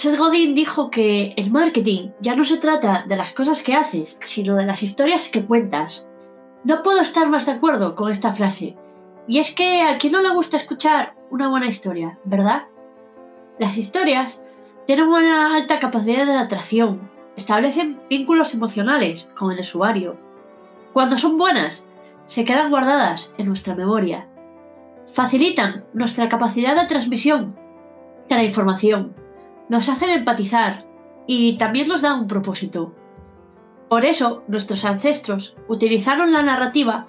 Seth Godin dijo que el marketing ya no se trata de las cosas que haces, sino de las historias que cuentas. No puedo estar más de acuerdo con esta frase. Y es que a quien no le gusta escuchar una buena historia, ¿verdad? Las historias tienen una alta capacidad de atracción, establecen vínculos emocionales con el usuario. Cuando son buenas, se quedan guardadas en nuestra memoria. Facilitan nuestra capacidad de transmisión de la información, nos hacen empatizar y también nos dan un propósito. Por eso nuestros ancestros utilizaron la narrativa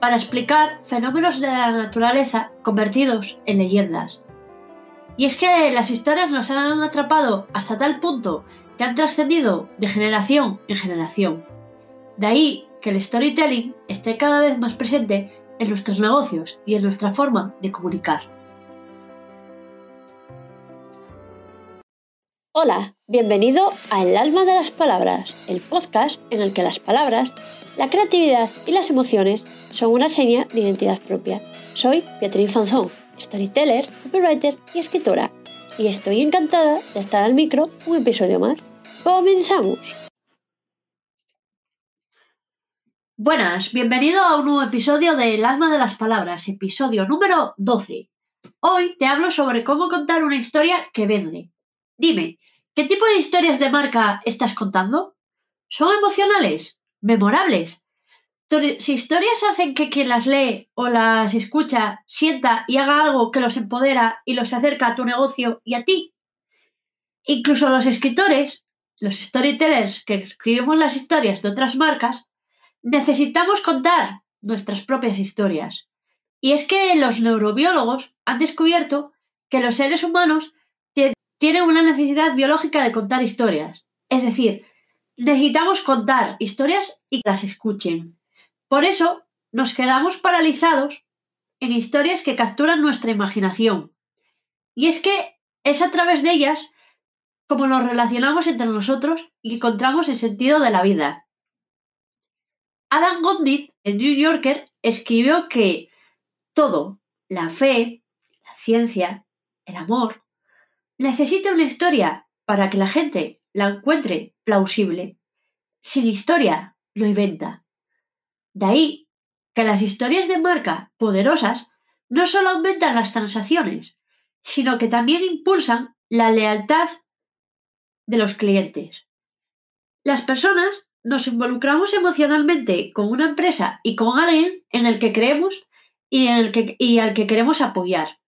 para explicar fenómenos de la naturaleza convertidos en leyendas. Y es que las historias nos han atrapado hasta tal punto que han trascendido de generación en generación. De ahí que el storytelling esté cada vez más presente en nuestros negocios y en nuestra forma de comunicar. Hola, bienvenido a El alma de las palabras, el podcast en el que las palabras, la creatividad y las emociones son una seña de identidad propia. Soy Beatriz Fanzón, storyteller, copywriter y escritora, y estoy encantada de estar al micro un episodio más. ¡Comenzamos! Buenas, bienvenido a un nuevo episodio de El alma de las palabras, episodio número 12. Hoy te hablo sobre cómo contar una historia que vende. Dime, ¿qué tipo de historias de marca estás contando? ¿Son emocionales? ¿Memorables? Si historias hacen que quien las lee o las escucha sienta y haga algo que los empodera y los acerca a tu negocio y a ti. Incluso los escritores, los storytellers que escribimos las historias de otras marcas, necesitamos contar nuestras propias historias. Y es que los neurobiólogos han descubierto que los seres humanos tienen una necesidad biológica de contar historias. Es decir, necesitamos contar historias y que las escuchen. Por eso nos quedamos paralizados en historias que capturan nuestra imaginación. Y es que es a través de ellas como nos relacionamos entre nosotros y encontramos el sentido de la vida. Adam Gondit, el New Yorker, escribió que todo, la fe, la ciencia, el amor, necesita una historia para que la gente la encuentre plausible. Sin historia, lo inventa. De ahí que las historias de marca poderosas no solo aumentan las transacciones, sino que también impulsan la lealtad de los clientes. Las personas nos involucramos emocionalmente con una empresa y con alguien en el que creemos y, en el que, y al que queremos apoyar.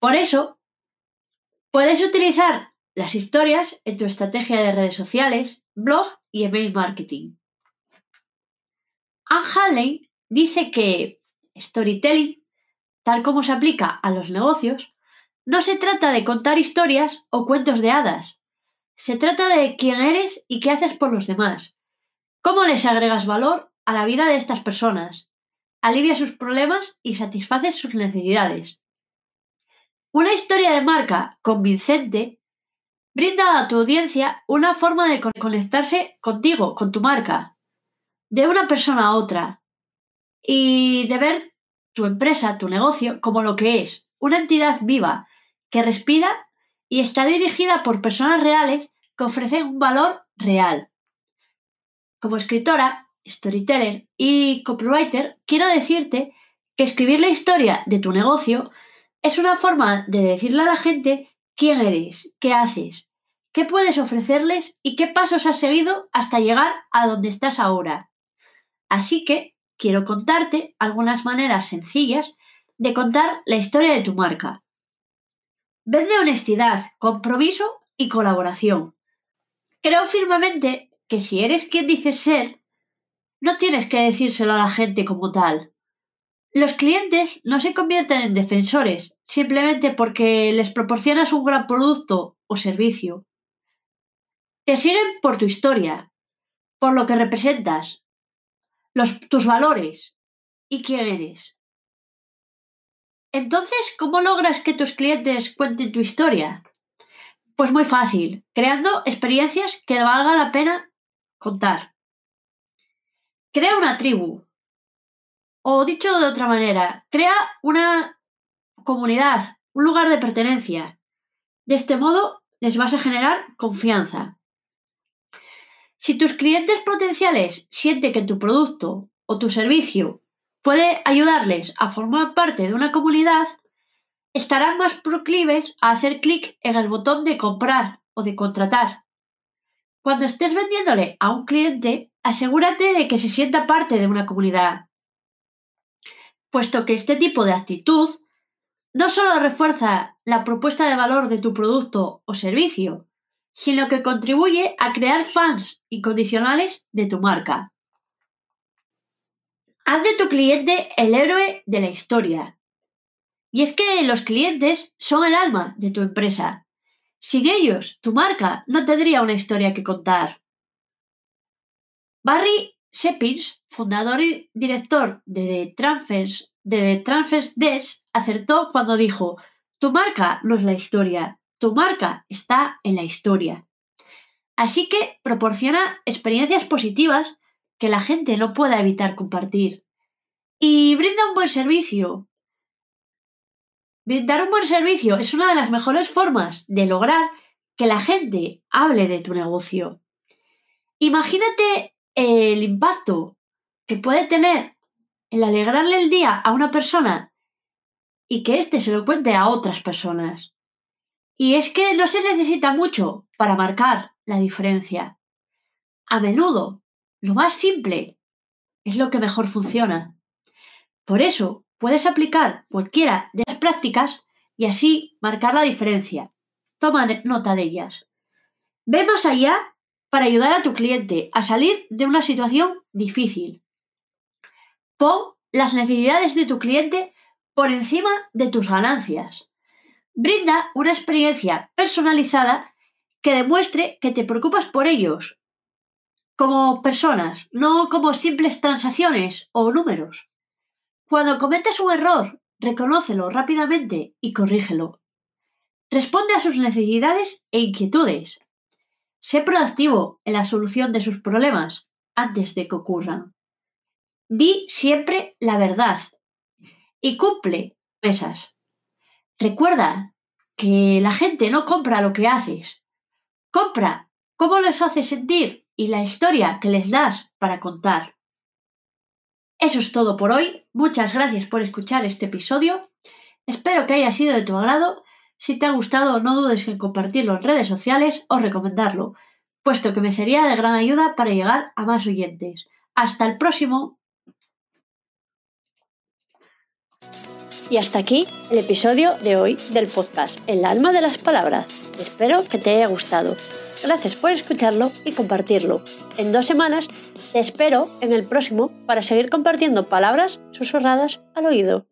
Por eso, puedes utilizar las historias en tu estrategia de redes sociales, blog y email marketing. Anne Hadley dice que storytelling, tal como se aplica a los negocios, no se trata de contar historias o cuentos de hadas. Se trata de quién eres y qué haces por los demás. ¿Cómo les agregas valor a la vida de estas personas? Alivia sus problemas y satisfaces sus necesidades. Una historia de marca convincente brinda a tu audiencia una forma de conectarse contigo, con tu marca, de una persona a otra y de ver tu empresa, tu negocio, como lo que es, una entidad viva que respira y está dirigida por personas reales que ofrecen un valor real. Como escritora, storyteller y copywriter, quiero decirte que escribir la historia de tu negocio es una forma de decirle a la gente quién eres, qué haces, qué puedes ofrecerles y qué pasos has seguido hasta llegar a donde estás ahora. Así que quiero contarte algunas maneras sencillas de contar la historia de tu marca. Vende honestidad, compromiso y colaboración. Creo firmemente que si eres quien dices ser, no tienes que decírselo a la gente como tal. Los clientes no se convierten en defensores simplemente porque les proporcionas un gran producto o servicio. Te siguen por tu historia, por lo que representas, tus valores y quién eres. Entonces, ¿cómo logras que tus clientes cuenten tu historia? Pues muy fácil, creando experiencias que valga la pena contar. Crea una tribu. O dicho de otra manera, crea una comunidad, un lugar de pertenencia. De este modo, les vas a generar confianza. Si tus clientes potenciales sienten que tu producto o tu servicio puede ayudarles a formar parte de una comunidad, estarán más proclives a hacer clic en el botón de comprar o de contratar. Cuando estés vendiéndole a un cliente, asegúrate de que se sienta parte de una comunidad, puesto que este tipo de actitud no solo refuerza la propuesta de valor de tu producto o servicio, sino que contribuye a crear fans incondicionales de tu marca. Haz de tu cliente el héroe de la historia. Y es que los clientes son el alma de tu empresa. Sin ellos, tu marca no tendría una historia que contar. Barry Shepins, fundador y director de Transfers, de Transfers Desk, acertó cuando dijo, tu marca no es la historia, tu marca está en la historia. Así que proporciona experiencias positivas que la gente no pueda evitar compartir. Y brinda un buen servicio. Brindar un buen servicio es una de las mejores formas de lograr que la gente hable de tu negocio. Imagínate el impacto que puede tener el alegrarle el día a una persona y que éste se lo cuente a otras personas. Y es que no se necesita mucho para marcar la diferencia. A menudo, lo más simple es lo que mejor funciona. Por eso, puedes aplicar cualquiera de las prácticas y así marcar la diferencia. Toma nota de ellas. Ve más allá para ayudar a tu cliente a salir de una situación difícil. Pon las necesidades de tu cliente por encima de tus ganancias. Brinda una experiencia personalizada que demuestre que te preocupas por ellos como personas, no como simples transacciones o números. Cuando cometes un error, reconócelo rápidamente y corrígelo. Responde a sus necesidades e inquietudes. Sé proactivo en la solución de sus problemas antes de que ocurran. Di siempre la verdad y cumple mesas. Recuerda que la gente no compra lo que haces, Compra cómo les hace sentir y la historia que les das para contar. Eso es todo por hoy. Muchas gracias por escuchar este episodio. Espero que haya sido de tu agrado. Si te ha gustado, no dudes en compartirlo en redes sociales o recomendarlo, puesto que me sería de gran ayuda para llegar a más oyentes. Hasta el próximo. Y hasta aquí el episodio de hoy del podcast El alma de las palabras. Espero que te haya gustado. Gracias por escucharlo y compartirlo. En dos semanas te espero en el próximo para seguir compartiendo palabras susurradas al oído.